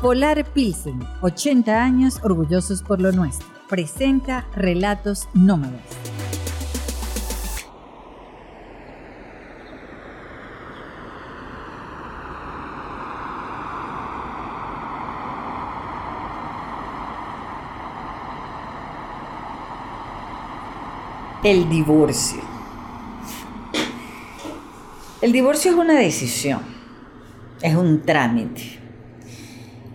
Polar Pilsen, 80 años orgullosos por lo nuestro. Presenta Relatos Nómadas. El divorcio. El divorcio es una decisión, es un trámite.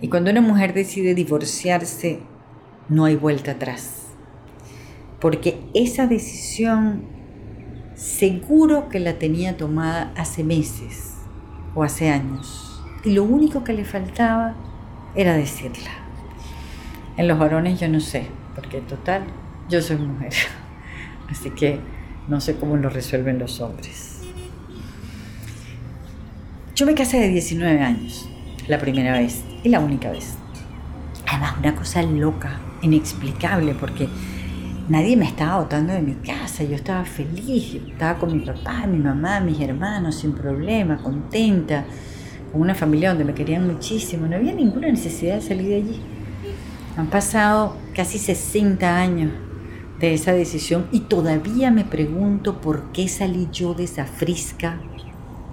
Y cuando una mujer decide divorciarse, no hay vuelta atrás. Porque esa decisión seguro que la tenía tomada hace meses o hace años. Y lo único que le faltaba era decirla. En los varones yo no sé, porque total, yo soy mujer. Así que no sé cómo lo resuelven los hombres. Yo me casé de 19 años, la primera vez y la única vez. Además, una cosa loca, inexplicable, porque nadie me estaba botando de mi casa. Yo estaba feliz, estaba con mi papá, mi mamá, mis hermanos, sin problema, contenta, con una familia donde me querían muchísimo. No había ninguna necesidad de salir de allí. Han pasado casi 60 años de esa decisión y todavía me pregunto por qué salí yo de esa frisca,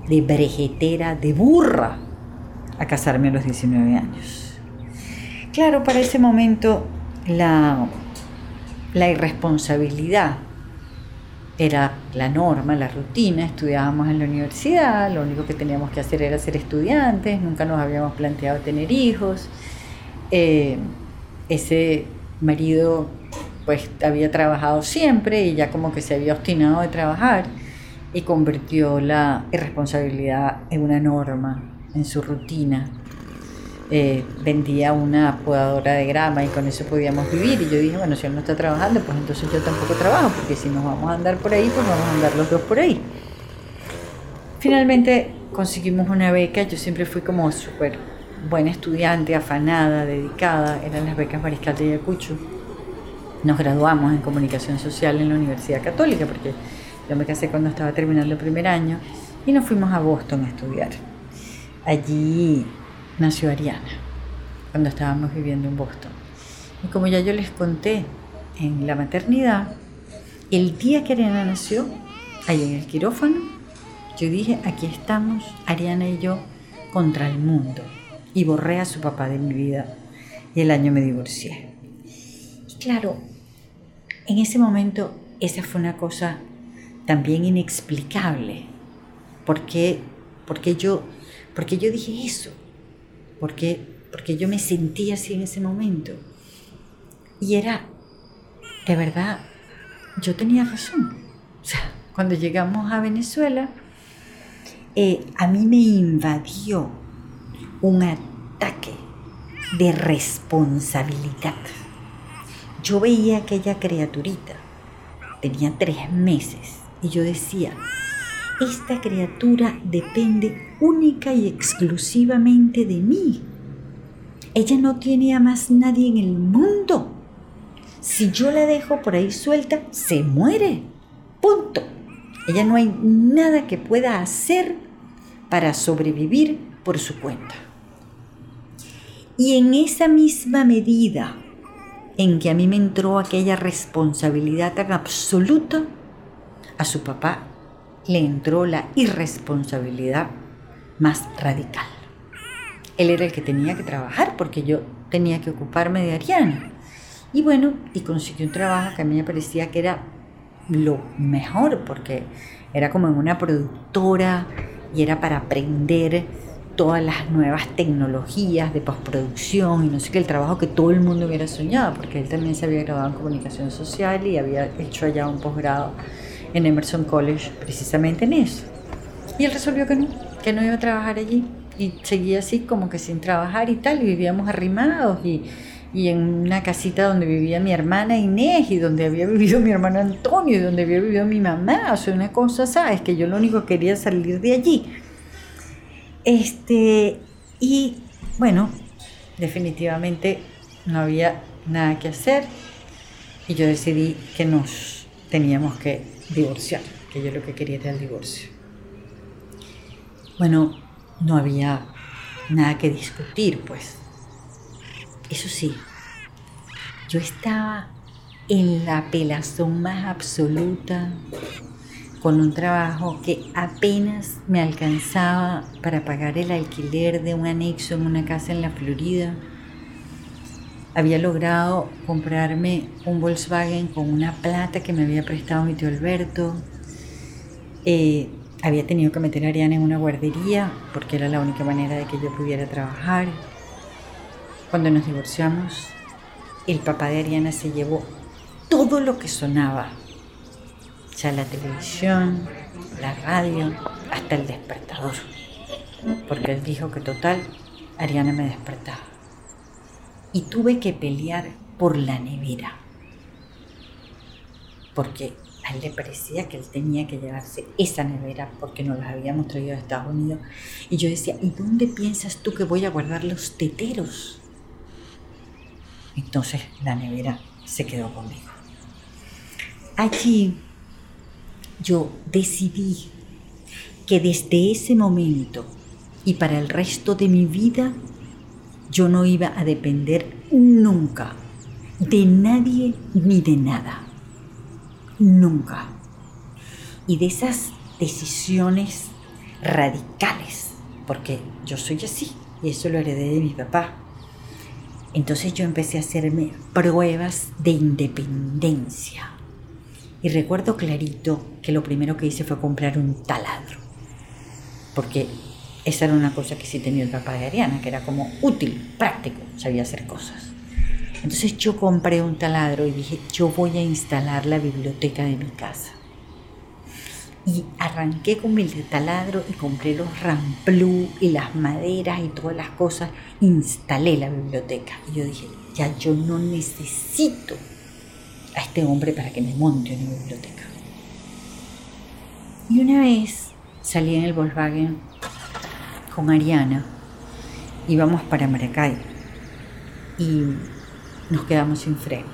de brejetera, de burra, a casarme a los 19 años. Claro, para ese momento la, irresponsabilidad era la norma, la rutina, estudiábamos en la universidad, lo único que teníamos que hacer era ser estudiantes, nunca nos habíamos planteado tener hijos. Eh, ese marido pues había trabajado siempre y ya como que se había obstinado de trabajar y convirtió la irresponsabilidad en una norma, en su rutina. Eh, vendía una podadora de grama y con eso podíamos vivir. Y yo dije, bueno, si él no está trabajando, pues entonces yo tampoco trabajo, porque si nos vamos a andar por ahí, pues vamos a andar los dos por ahí. Finalmente conseguimos una beca, yo siempre fui como súper buena estudiante, afanada, dedicada, eran las becas Mariscal de Ayacucho nos graduamos en comunicación social en la Universidad Católica, porque yo me casé cuando estaba terminando el primer año, y nos fuimos a Boston a estudiar. Allí nació Ariana, cuando estábamos viviendo en Boston. Y como ya yo les conté en la maternidad, el día que Ariana nació, ahí en el quirófano, yo dije, aquí estamos, Ariana y yo, contra el mundo. Y borré a su papá de mi vida. Y el año me divorcié. Y claro, en ese momento esa fue una cosa también inexplicable. ¿Por qué, porque yo, porque yo dije eso? Porque, porque yo me sentí así en ese momento. Y era, de verdad, yo tenía razón. O sea, cuando llegamos a Venezuela, eh, a mí me invadió un ataque de responsabilidad yo veía aquella criaturita, tenía tres meses, y yo decía, esta criatura depende única y exclusivamente de mí. Ella no tiene a más nadie en el mundo. Si yo la dejo por ahí suelta, se muere. Punto. Ella no hay nada que pueda hacer para sobrevivir por su cuenta. Y en esa misma medida en que a mí me entró aquella responsabilidad tan absoluta, a su papá le entró la irresponsabilidad más radical. Él era el que tenía que trabajar porque yo tenía que ocuparme de Ariana. Y bueno, y consiguió un trabajo que a mí me parecía que era lo mejor porque era como en una productora y era para aprender todas las nuevas tecnologías de postproducción y no sé qué, el trabajo que todo el mundo hubiera soñado, porque él también se había graduado en comunicación social y había hecho allá un posgrado en Emerson College precisamente en eso. Y él resolvió que no, que no iba a trabajar allí y seguía así como que sin trabajar y tal, y vivíamos arrimados y, y en una casita donde vivía mi hermana Inés y donde había vivido mi hermano Antonio y donde había vivido mi mamá, o sea, una cosa, ¿sabes? Que yo lo único que quería salir de allí. Este, y bueno, definitivamente no había nada que hacer y yo decidí que nos teníamos que divorciar, que yo lo que quería era el divorcio. Bueno, no había nada que discutir, pues. Eso sí, yo estaba en la pelazón más absoluta, con un trabajo que apenas me alcanzaba para pagar el alquiler de un anexo en una casa en la Florida. Había logrado comprarme un Volkswagen con una plata que me había prestado mi tío Alberto. Eh, había tenido que meter a Ariana en una guardería porque era la única manera de que yo pudiera trabajar. Cuando nos divorciamos, el papá de Ariana se llevó todo lo que sonaba ya la televisión, la radio, hasta el despertador. Porque él dijo que total, Ariana me despertaba. Y tuve que pelear por la nevera. Porque a él le parecía que él tenía que llevarse esa nevera porque nos la habíamos traído de Estados Unidos. Y yo decía, ¿y dónde piensas tú que voy a guardar los teteros? Entonces la nevera se quedó conmigo. Allí yo decidí que desde ese momento y para el resto de mi vida yo no iba a depender nunca de nadie ni de nada. Nunca. Y de esas decisiones radicales, porque yo soy así y eso lo heredé de mi papá. Entonces yo empecé a hacerme pruebas de independencia y recuerdo clarito que lo primero que hice fue comprar un taladro. Porque esa era una cosa que sí tenía el papá de Ariana, que era como útil, práctico, sabía hacer cosas. Entonces yo compré un taladro y dije, yo voy a instalar la biblioteca de mi casa. Y arranqué con mi taladro y compré los ramplú y las maderas y todas las cosas. Instalé la biblioteca. Y yo dije, ya yo no necesito a este hombre para que me monte una biblioteca. Y una vez salí en el Volkswagen con Ariana, íbamos para Maracay y nos quedamos sin freno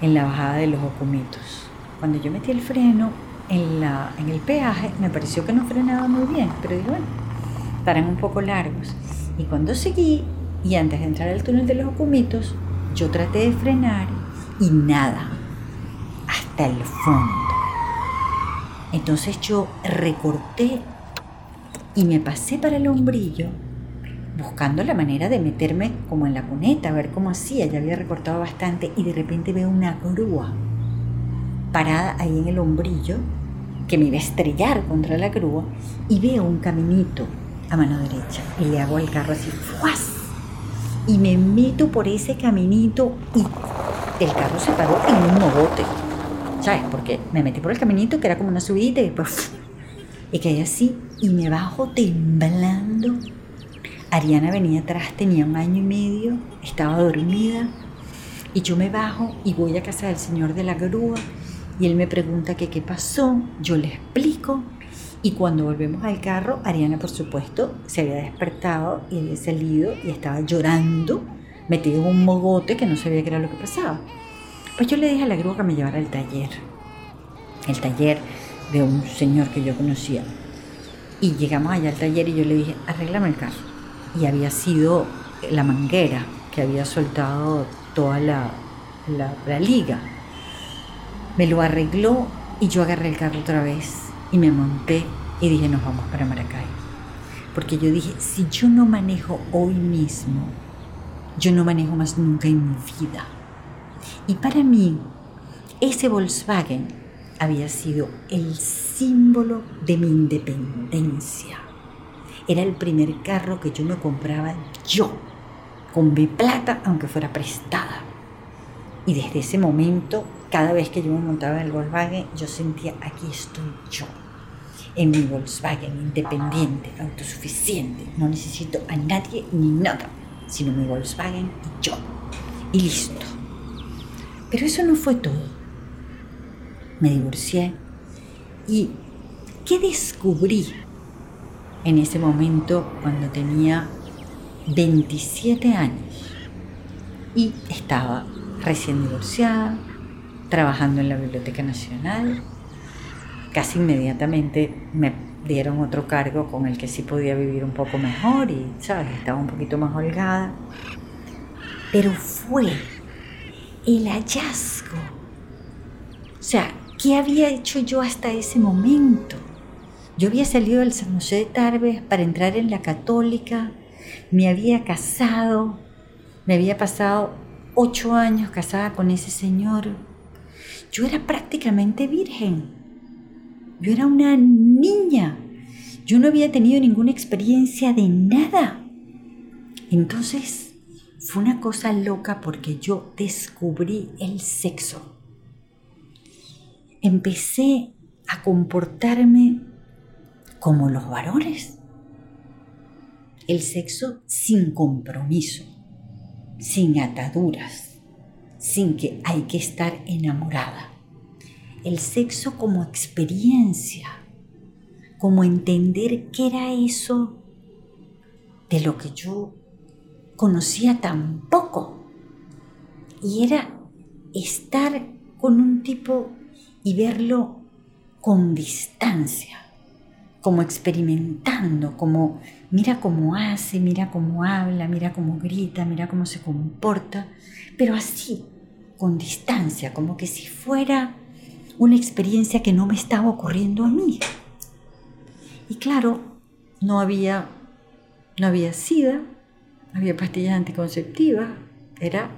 en la bajada de los Ocumitos. Cuando yo metí el freno en, la, en el peaje, me pareció que no frenaba muy bien, pero dije, bueno, estarán un poco largos. Y cuando seguí, y antes de entrar al túnel de los Ocumitos, yo traté de frenar y nada, hasta el fondo. Entonces yo recorté y me pasé para el hombrillo buscando la manera de meterme como en la cuneta, a ver cómo hacía. Ya había recortado bastante y de repente veo una grúa parada ahí en el hombrillo que me iba a estrellar contra la grúa y veo un caminito a mano derecha y le hago al carro así, ¡fuas! Y me meto por ese caminito y el carro se paró en un mogote. ¿Sabes? Porque me metí por el caminito que era como una subida y después. Y caí así y me bajo temblando. Ariana venía atrás, tenía un año y medio, estaba dormida. Y yo me bajo y voy a casa del señor de la grúa. Y él me pregunta que qué pasó. Yo le explico. Y cuando volvemos al carro, Ariana, por supuesto, se había despertado y había salido y estaba llorando metido en un mogote que no sabía qué era lo que pasaba. Pues yo le dije a la grúa que me llevara al taller, el taller de un señor que yo conocía. Y llegamos allá al taller y yo le dije, arréglame el carro. Y había sido la manguera que había soltado toda la, la, la liga. Me lo arregló y yo agarré el carro otra vez y me monté y dije, nos vamos para Maracay. Porque yo dije, si yo no manejo hoy mismo, yo no manejo más nunca en mi vida. Y para mí, ese Volkswagen había sido el símbolo de mi independencia. Era el primer carro que yo me compraba yo, con mi plata, aunque fuera prestada. Y desde ese momento, cada vez que yo me montaba en el Volkswagen, yo sentía, aquí estoy yo, en mi Volkswagen, independiente, autosuficiente. No necesito a nadie ni nada sino mi Volkswagen y yo. Y listo. Pero eso no fue todo. Me divorcié y ¿qué descubrí en ese momento cuando tenía 27 años? Y estaba recién divorciada, trabajando en la Biblioteca Nacional. Casi inmediatamente me dieron otro cargo con el que sí podía vivir un poco mejor y, ¿sabes? Estaba un poquito más holgada. Pero fue el hallazgo. O sea, ¿qué había hecho yo hasta ese momento? Yo había salido del San José de Tarbes para entrar en la católica, me había casado, me había pasado ocho años casada con ese señor. Yo era prácticamente virgen. Yo era una niña. Yo no había tenido ninguna experiencia de nada. Entonces fue una cosa loca porque yo descubrí el sexo. Empecé a comportarme como los varones. El sexo sin compromiso sin ataduras, sin que hay que estar enamorada. El sexo como experiencia, como entender qué era eso de lo que yo conocía tan poco. Y era estar con un tipo y verlo con distancia, como experimentando, como mira cómo hace, mira cómo habla, mira cómo grita, mira cómo se comporta, pero así, con distancia, como que si fuera una experiencia que no me estaba ocurriendo a mí. Y claro, no había, no había sida, había pastillas anticonceptivas, era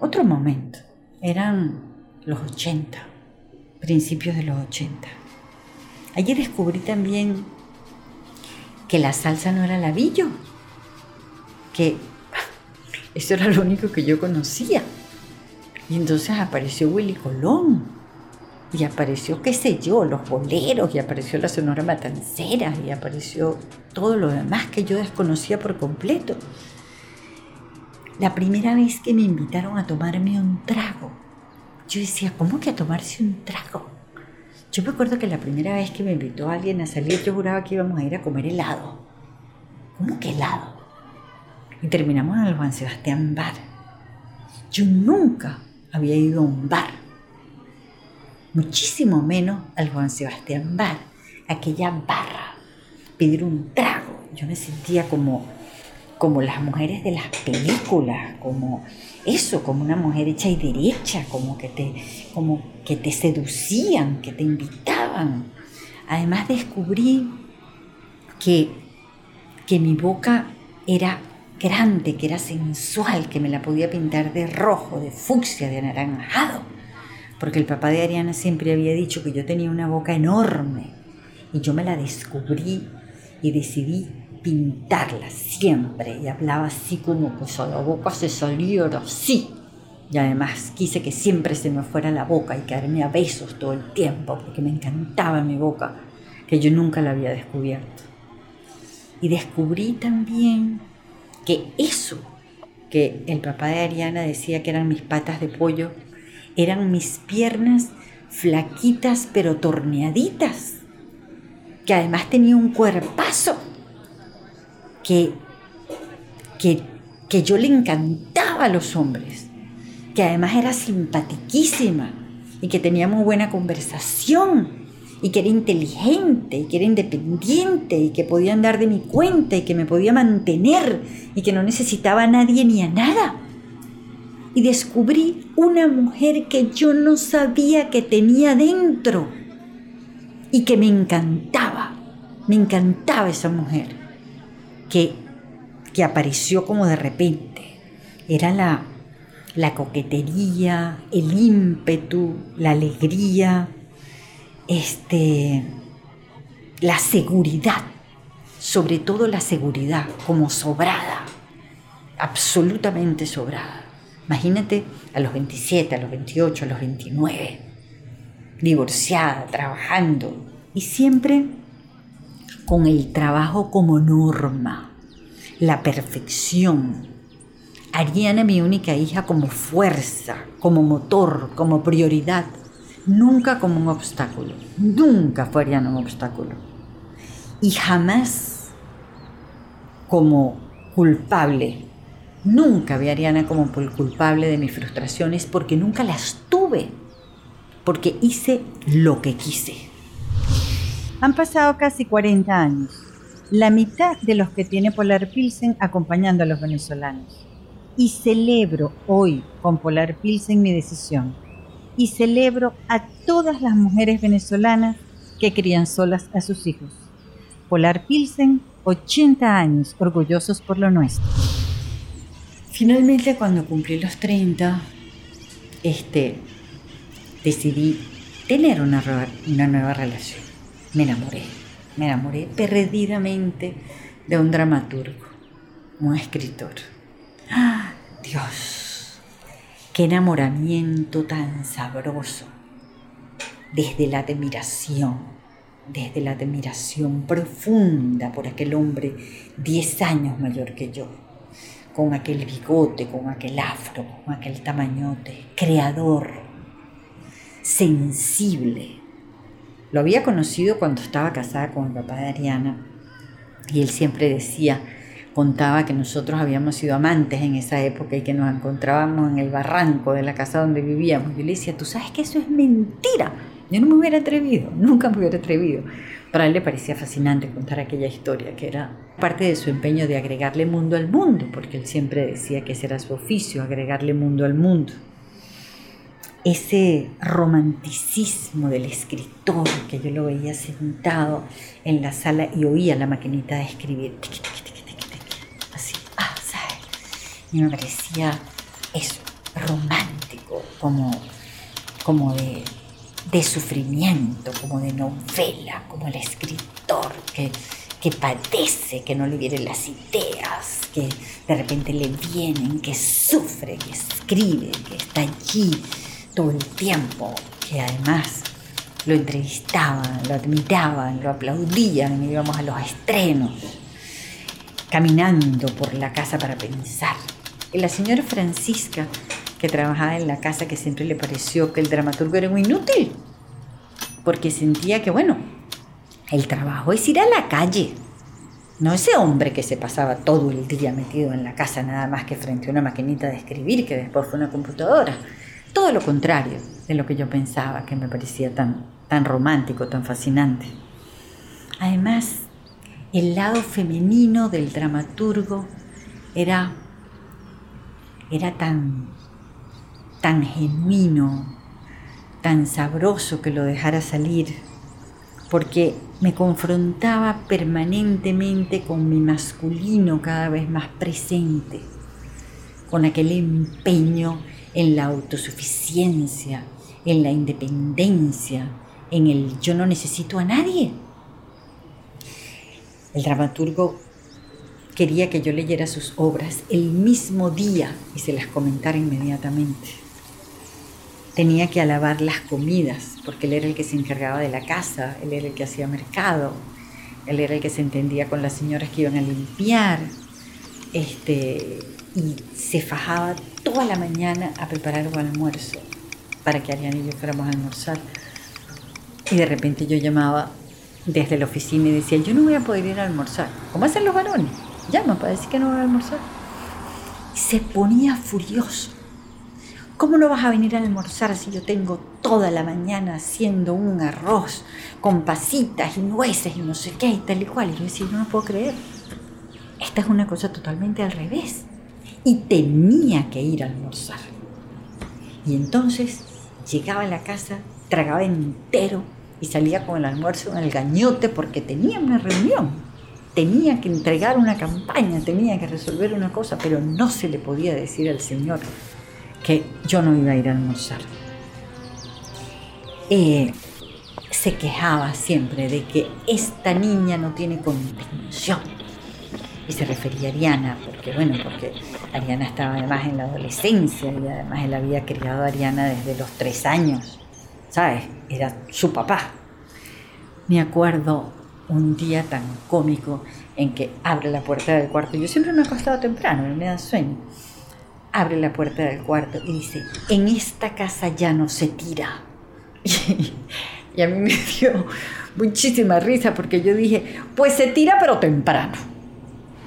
otro momento, eran los 80, principios de los 80. Allí descubrí también que la salsa no era labillo, que eso era lo único que yo conocía. Y entonces apareció Willy Colón, y apareció, qué sé yo, los boleros, y apareció la Sonora Matancera, y apareció todo lo demás que yo desconocía por completo. La primera vez que me invitaron a tomarme un trago, yo decía, ¿cómo que a tomarse un trago? Yo me acuerdo que la primera vez que me invitó alguien a salir, yo juraba que íbamos a ir a comer helado. ¿Cómo que helado? Y terminamos en el Juan Sebastián Bar. Yo nunca había ido a un bar, muchísimo menos al Juan Sebastián Bar, aquella barra, pedir un trago. Yo me sentía como, como las mujeres de las películas, como eso, como una mujer hecha y derecha, como que te, como que te seducían, que te invitaban. Además descubrí que, que mi boca era grande, que era sensual, que me la podía pintar de rojo, de fucsia, de anaranjado. Porque el papá de Ariana siempre había dicho que yo tenía una boca enorme. Y yo me la descubrí y decidí pintarla siempre y hablaba así como pues a la boca se saliera así. Y además quise que siempre se me fuera la boca y quedarme a besos todo el tiempo porque me encantaba mi boca, que yo nunca la había descubierto. Y descubrí también que eso que el papá de Ariana decía que eran mis patas de pollo, eran mis piernas flaquitas pero torneaditas, que además tenía un cuerpazo que, que, yo le encantaba a los hombres, que además era simpatiquísima y que tenía muy buena conversación y que era inteligente y que era independiente y que podía andar de mi cuenta y que me podía mantener y que no necesitaba a nadie ni a nada. Y descubrí una mujer que yo no sabía que tenía dentro y que me encantaba. Me encantaba esa mujer que, que apareció como de repente. Era la, la coquetería, el ímpetu, la alegría, este, la seguridad, sobre todo la seguridad, como sobrada, absolutamente sobrada. Imagínate a los 27, a los 28, a los 29, divorciada, trabajando y siempre con el trabajo como norma, la perfección. Ariana, mi única hija, como fuerza, como motor, como prioridad, nunca como un obstáculo. Nunca fue Ariana un obstáculo. Y jamás como culpable. Nunca vi a Ariana como culpable de mis frustraciones porque nunca las tuve. Porque hice lo que quise. Han pasado casi 40 años, la mitad de los que tiene Polar Pilsen acompañando a los venezolanos. y celebro hoy con Polar Pilsen mi decisión. Y celebro a todas las mujeres venezolanas que crían solas a sus hijos. Polar Pilsen, 80 años orgullosos por lo nuestro. Finalmente, cuando cumplí los 30, este, decidí tener una, una nueva relación. Me enamoré, me enamoré perdidamente de un dramaturgo, un escritor. ¡Ah, Dios! ¡Qué enamoramiento tan sabroso! Desde la admiración, desde la admiración profunda por aquel hombre 10 años mayor que yo con aquel bigote, con aquel afro, con aquel tamañote, creador, sensible. Lo había conocido cuando estaba casada con el papá de Ariana y él siempre decía, contaba que nosotros habíamos sido amantes en esa época y que nos encontrábamos en el barranco de la casa donde vivíamos. Yo le decía, tú sabes que eso es mentira. Yo no me hubiera atrevido, nunca me hubiera atrevido. Para él le parecía fascinante contar aquella historia, que era parte de su empeño de agregarle mundo al mundo, porque él siempre decía que ese era su oficio, agregarle mundo al mundo. Ese romanticismo del escritor, que yo lo veía sentado en la sala y oía la maquinita de escribir, así, ah, ¿sabes? Y me parecía eso, romántico, como, como de de sufrimiento, como de novela, como el escritor que, que padece, que no le vienen las ideas, que de repente le vienen, que sufre, que escribe, que está allí todo el tiempo, que además lo entrevistaban, lo admiraban, lo aplaudían, íbamos a los estrenos, caminando por la casa para pensar. Y la señora Francisca que trabajaba en la casa que siempre le pareció que el dramaturgo era muy inútil, porque sentía que, bueno, el trabajo es ir a la calle, no ese hombre que se pasaba todo el día metido en la casa nada más que frente a una maquinita de escribir que después fue una computadora. Todo lo contrario de lo que yo pensaba, que me parecía tan, tan romántico, tan fascinante. Además, el lado femenino del dramaturgo era, era tan tan genuino, tan sabroso que lo dejara salir, porque me confrontaba permanentemente con mi masculino cada vez más presente, con aquel empeño en la autosuficiencia, en la independencia, en el yo no necesito a nadie. El dramaturgo quería que yo leyera sus obras el mismo día y se las comentara inmediatamente tenía que alabar las comidas, porque él era el que se encargaba de la casa, él era el que hacía mercado, él era el que se entendía con las señoras que iban a limpiar, este, y se fajaba toda la mañana a preparar un almuerzo para que Ariana y yo fuéramos a almorzar. Y de repente yo llamaba desde la oficina y decía, yo no voy a poder ir a almorzar. ¿Cómo hacen los varones? Llama para decir que no voy a almorzar. Y se ponía furioso ¿Cómo no vas a venir a almorzar si yo tengo toda la mañana haciendo un arroz con pasitas y nueces y no sé qué y tal y cual? Y yo decía, no lo puedo creer. Esta es una cosa totalmente al revés. Y tenía que ir a almorzar. Y entonces llegaba a la casa, tragaba entero y salía con el almuerzo en el gañote porque tenía una reunión. Tenía que entregar una campaña, tenía que resolver una cosa, pero no se le podía decir al Señor que yo no iba a ir a almorzar. Eh, se quejaba siempre de que esta niña no tiene contención. Y se refería a Ariana, porque bueno, porque Ariana estaba además en la adolescencia y además él había criado a Ariana desde los tres años. ¿Sabes? Era su papá. Me acuerdo un día tan cómico en que abre la puerta del cuarto. Yo siempre me he acostado temprano, me da sueño abre la puerta del cuarto y dice, en esta casa ya no se tira. Y, a mí me dio muchísima risa porque yo dije, pues se tira pero temprano,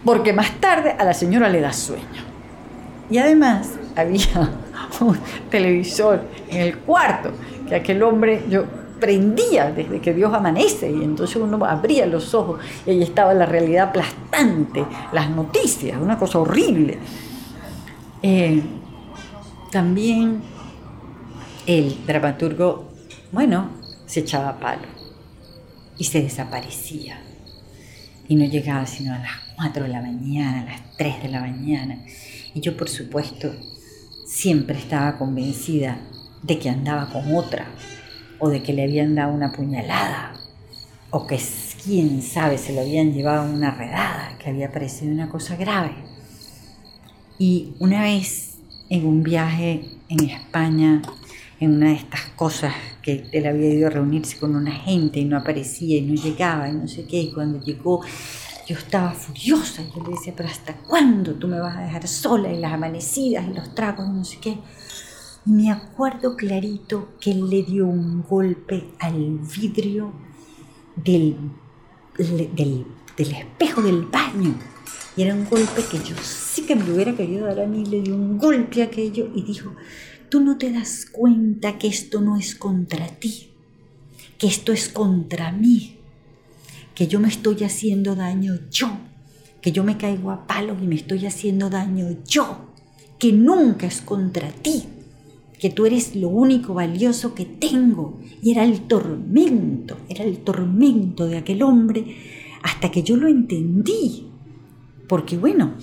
porque más tarde a la señora le da sueño. Y además había un televisor en el cuarto que aquel hombre yo prendía desde que Dios amanece y entonces uno abría los ojos y ahí estaba la realidad aplastante, las noticias, una cosa horrible. Eh, también el dramaturgo, bueno, se echaba palo y se desaparecía. Y no llegaba sino a las 4 de la mañana, a las 3 de la mañana. Y yo, por supuesto, siempre estaba convencida de que andaba con otra, o de que le habían dado una puñalada, o que quién sabe, se lo habían llevado a una redada, que había parecido una cosa grave. Y una vez en un viaje en España, en una de estas cosas que él había ido a reunirse con una gente y no aparecía y no llegaba y no sé qué, y cuando llegó yo estaba furiosa, yo le decía, pero ¿hasta cuándo tú me vas a dejar sola y las amanecidas y los tragos y no sé qué? Y me acuerdo clarito que él le dio un golpe al vidrio del, del, del espejo del baño. Y era un golpe que yo sí que me hubiera querido dar a mí, le dio un golpe a aquello y dijo, tú no te das cuenta que esto no es contra ti, que esto es contra mí, que yo me estoy haciendo daño yo, que yo me caigo a palos y me estoy haciendo daño yo, que nunca es contra ti, que tú eres lo único valioso que tengo. Y era el tormento, era el tormento de aquel hombre hasta que yo lo entendí. Porque bueno,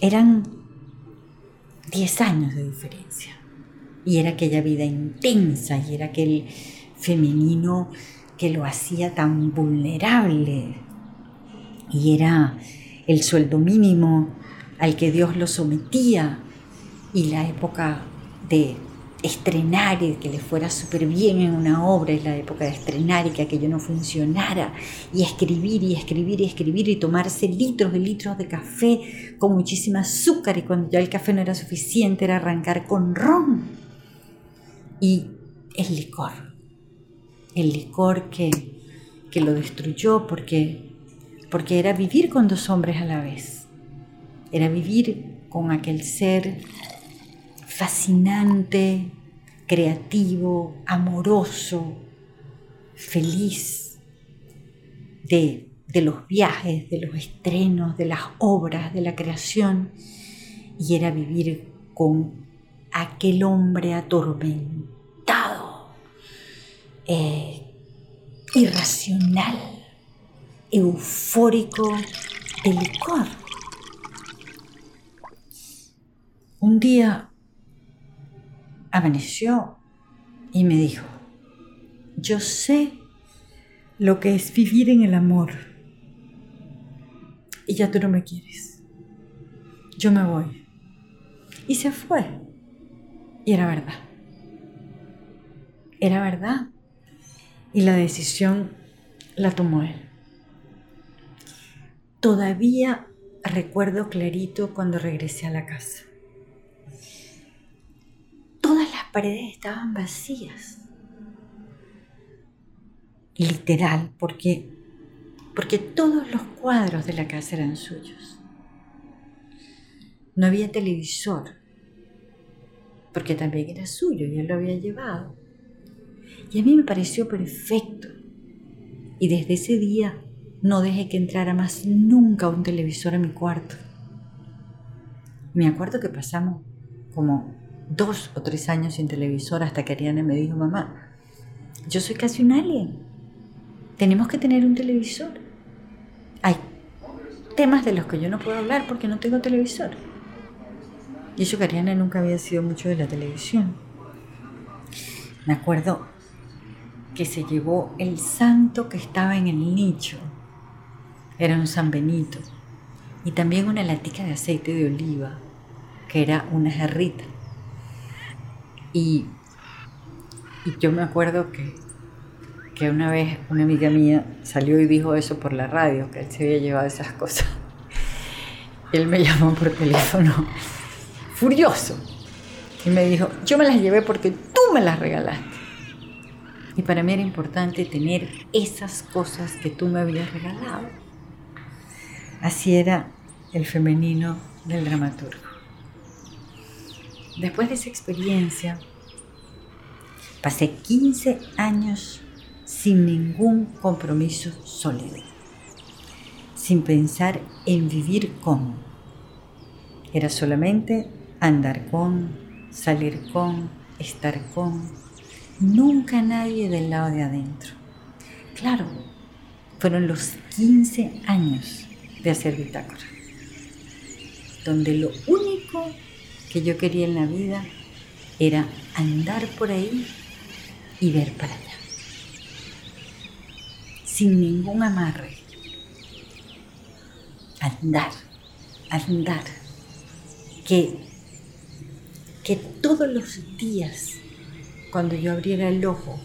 eran 10 años de diferencia. Y era aquella vida intensa y era aquel femenino que lo hacía tan vulnerable. Y era el sueldo mínimo al que Dios lo sometía y la época de estrenar y que le fuera súper bien en una obra, es la época de estrenar y que aquello no funcionara, y escribir y escribir y escribir y tomarse litros y litros de café con muchísima azúcar y cuando ya el café no era suficiente era arrancar con ron y el licor, el licor que, que lo destruyó porque, porque era vivir con dos hombres a la vez, era vivir con aquel ser fascinante, creativo, amoroso, feliz de, los viajes, de los estrenos, de las obras, de la creación, y era vivir con aquel hombre atormentado, eh, irracional, eufórico de licor. Un día amaneció y me dijo, yo sé lo que es vivir en el amor y ya tú no me quieres. Yo me voy. Y se fue. Y era verdad. Era verdad. Y la decisión la tomó él. Todavía recuerdo clarito cuando regresé a la casa paredes estaban vacías. Literal, porque, porque todos los cuadros de la casa eran suyos. No había televisor, porque también era suyo y él lo había llevado. Y a mí me pareció perfecto. Y desde ese día no dejé que entrara más nunca un televisor a mi cuarto. Me acuerdo que pasamos como dos o tres años sin televisor hasta que Ariana me dijo, mamá, yo soy casi un alien. Tenemos que tener un televisor. Hay temas de los que yo no puedo hablar porque no tengo televisor. Y eso que Ariana nunca había sido mucho de la televisión. Me acuerdo que se llevó el santo que estaba en el nicho. Era un San Benito. Y también una latica de aceite de oliva, que era una jarrita. Y, yo me acuerdo que, que una vez una amiga mía salió y dijo eso por la radio, que él se había llevado esas cosas. Él me llamó por teléfono, furioso, y me dijo, yo me las llevé porque tú me las regalaste. Y para mí era importante tener esas cosas que tú me habías regalado. Así era el femenino del dramaturgo. Después de esa experiencia, pasé 15 años sin ningún compromiso sólido, sin pensar en vivir con. Era solamente andar con, salir con, estar con, nunca nadie del lado de adentro. Claro, fueron los 15 años de hacer bitácora, donde lo único que yo quería en la vida era andar por ahí y ver para allá, sin ningún amarre, andar, andar, que, que todos los días, cuando yo abriera el ojo,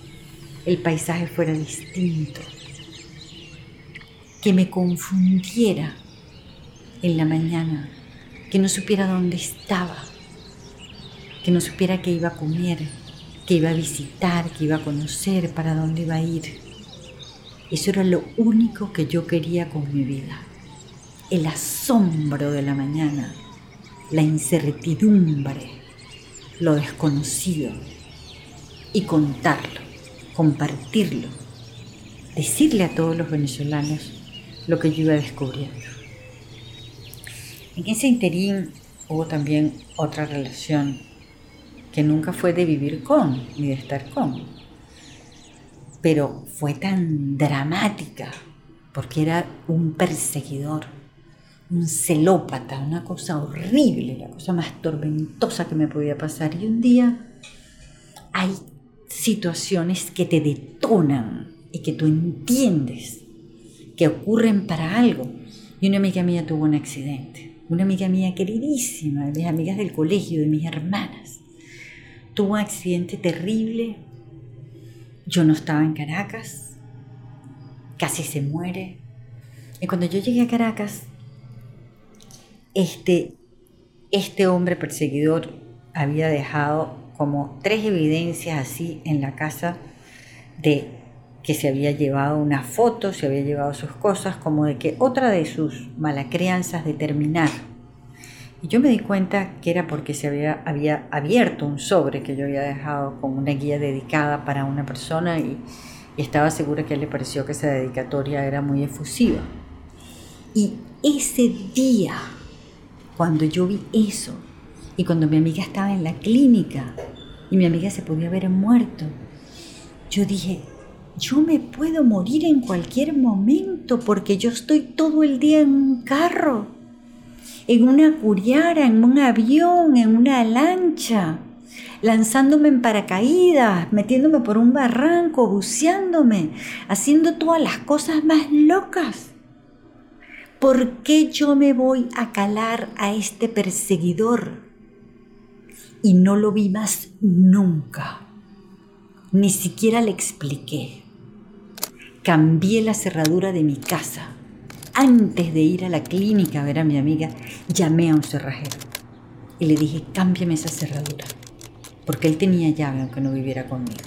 el paisaje fuera distinto, que me confundiera en la mañana, que no supiera dónde estaba que no supiera que iba a comer, que iba a visitar, que iba a conocer, para dónde iba a ir. Eso era lo único que yo quería con mi vida. El asombro de la mañana, la incertidumbre, lo desconocido y contarlo, compartirlo, decirle a todos los venezolanos lo que yo iba descubriendo. En ese interín hubo también otra relación que nunca fue de vivir con ni de estar con, pero fue tan dramática porque era un perseguidor, un celópata, una cosa horrible, la cosa más tormentosa que me podía pasar. Y un día hay situaciones que te detonan y que tú entiendes que ocurren para algo. Y una amiga mía tuvo un accidente, una amiga mía queridísima, de mis amigas del colegio, de mis hermanas tuvo un accidente terrible. Yo no estaba en Caracas. Casi se muere. Y cuando yo llegué a Caracas, este, este hombre perseguidor había dejado como tres evidencias así en la casa de que se había llevado una foto, se había llevado sus cosas, como de que otra de sus crianzas de terminar y yo me di cuenta que era porque se había, había abierto un sobre que yo había dejado con una guía dedicada para una persona y, estaba segura que a él le pareció que esa dedicatoria era muy efusiva. Y ese día, cuando yo vi eso, y cuando mi amiga estaba en la clínica y mi amiga se podía haber muerto, yo dije, yo me puedo morir en cualquier momento porque yo estoy todo el día en un carro en una curiara, en un avión, en una lancha, lanzándome en paracaídas, metiéndome por un barranco, buceándome, haciendo todas las cosas más locas. ¿Por qué yo me voy a calar a este perseguidor? Y no lo vi más nunca. Ni siquiera le expliqué. Cambié la cerradura de mi casa antes de ir a la clínica a ver a mi amiga, llamé a un cerrajero y le dije, cámbiame esa cerradura, porque él tenía llave aunque no viviera conmigo.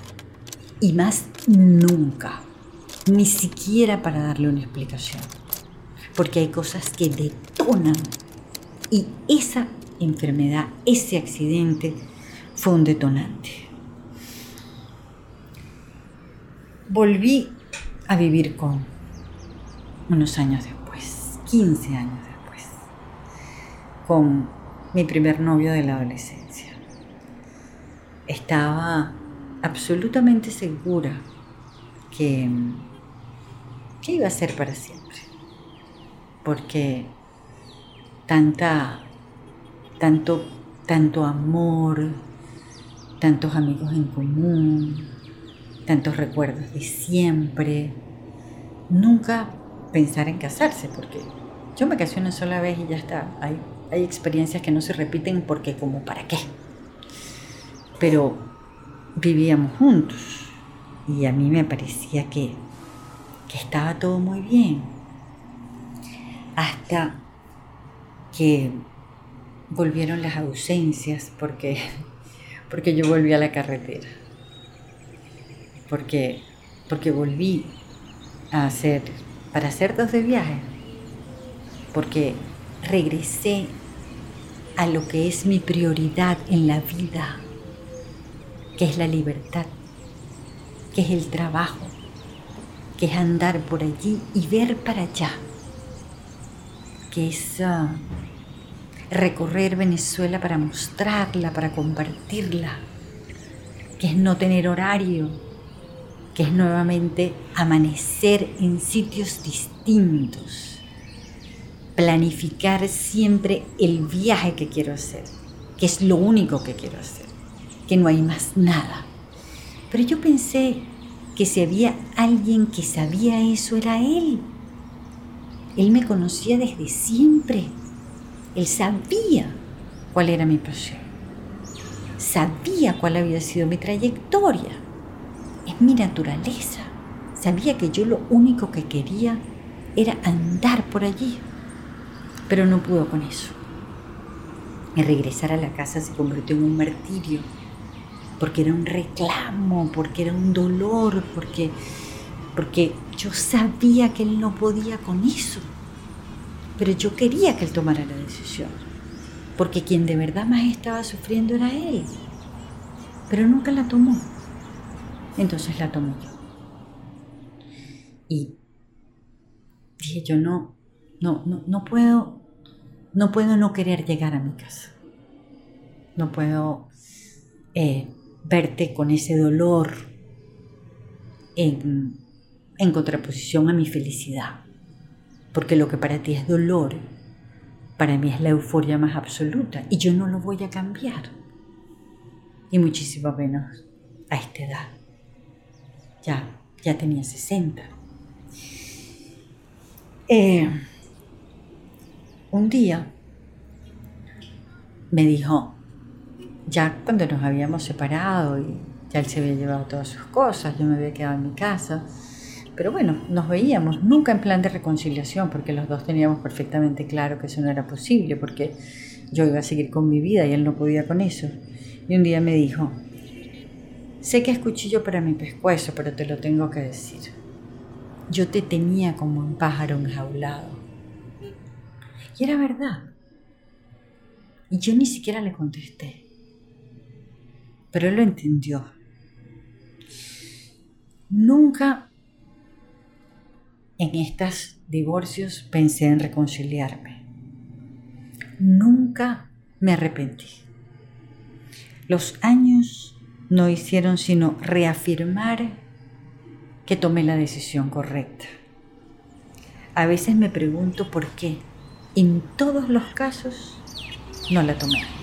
Y más nunca, ni siquiera para darle una explicación, porque hay cosas que detonan y esa enfermedad, ese accidente fue un detonante. Volví a vivir con unos años después. 15 años después, con mi primer novio de la adolescencia. Estaba absolutamente segura que, que iba a ser para siempre, porque tanta, tanto, tanto amor, tantos amigos en común, tantos recuerdos de siempre, nunca pensar en casarse, porque yo me casé una sola vez y ya está. Hay, hay experiencias que no se repiten porque como para qué. Pero vivíamos juntos y a mí me parecía que, que estaba todo muy bien. Hasta que volvieron las ausencias porque, porque yo volví a la carretera. Porque, porque volví a hacer, para hacer dos de viaje porque regresé a lo que es mi prioridad en la vida, que es la libertad, que es el trabajo, que es andar por allí y ver para allá, que es ah, recorrer Venezuela para mostrarla, para compartirla, que es no tener horario, que es nuevamente amanecer en sitios distintos, planificar siempre el viaje que quiero hacer, que es lo único que quiero hacer, que no hay más nada. Pero yo pensé que si había alguien que sabía eso era él. Él me conocía desde siempre. Él sabía cuál era mi pasión. Sabía cuál había sido mi trayectoria. Es mi naturaleza. Sabía que yo lo único que quería era andar por allí. Pero no pudo con eso. Y regresar a la casa se convirtió en un martirio porque era un reclamo, porque era un dolor, porque, porque yo sabía que él no podía con eso. Pero yo quería que él tomara la decisión, porque quien de verdad más estaba sufriendo era él. Pero nunca la tomó. Entonces la tomó yo. Y dije yo no, no, no, no puedo, no puedo no querer llegar a mi casa. No puedo eh, verte con ese dolor en, en contraposición a mi felicidad. Porque lo que para ti es dolor, para mí es la euforia más absoluta y yo no lo voy a cambiar. Y muchísimo menos a esta edad. Ya, ya tenía 60. Eh, un día me dijo, ya cuando nos habíamos separado y ya él se había llevado todas sus cosas, yo me había quedado en mi casa. Pero bueno, nos veíamos, nunca en plan de reconciliación, porque los dos teníamos perfectamente claro que eso no era posible, porque yo iba a seguir con mi vida y él no podía con eso. Y un día me dijo, sé que es cuchillo para mi pescuezo, pero te lo tengo que decir. Yo te tenía como un pájaro enjaulado. Y era verdad. Y yo ni siquiera le contesté pero él lo entendió. Nunca en estos divorcios pensé en reconciliarme. Nunca me arrepentí. Los años no hicieron sino reafirmar que tomé la decisión correcta. A veces me pregunto por qué en todos los casos no la tomé.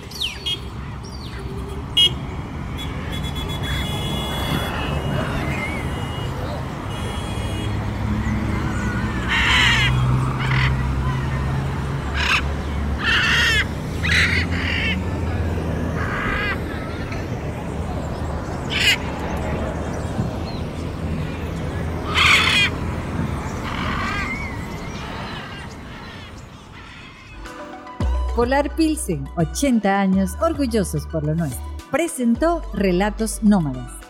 Pilsen, 80 años orgullosos por lo nuestro. Presentó Relatos Nómadas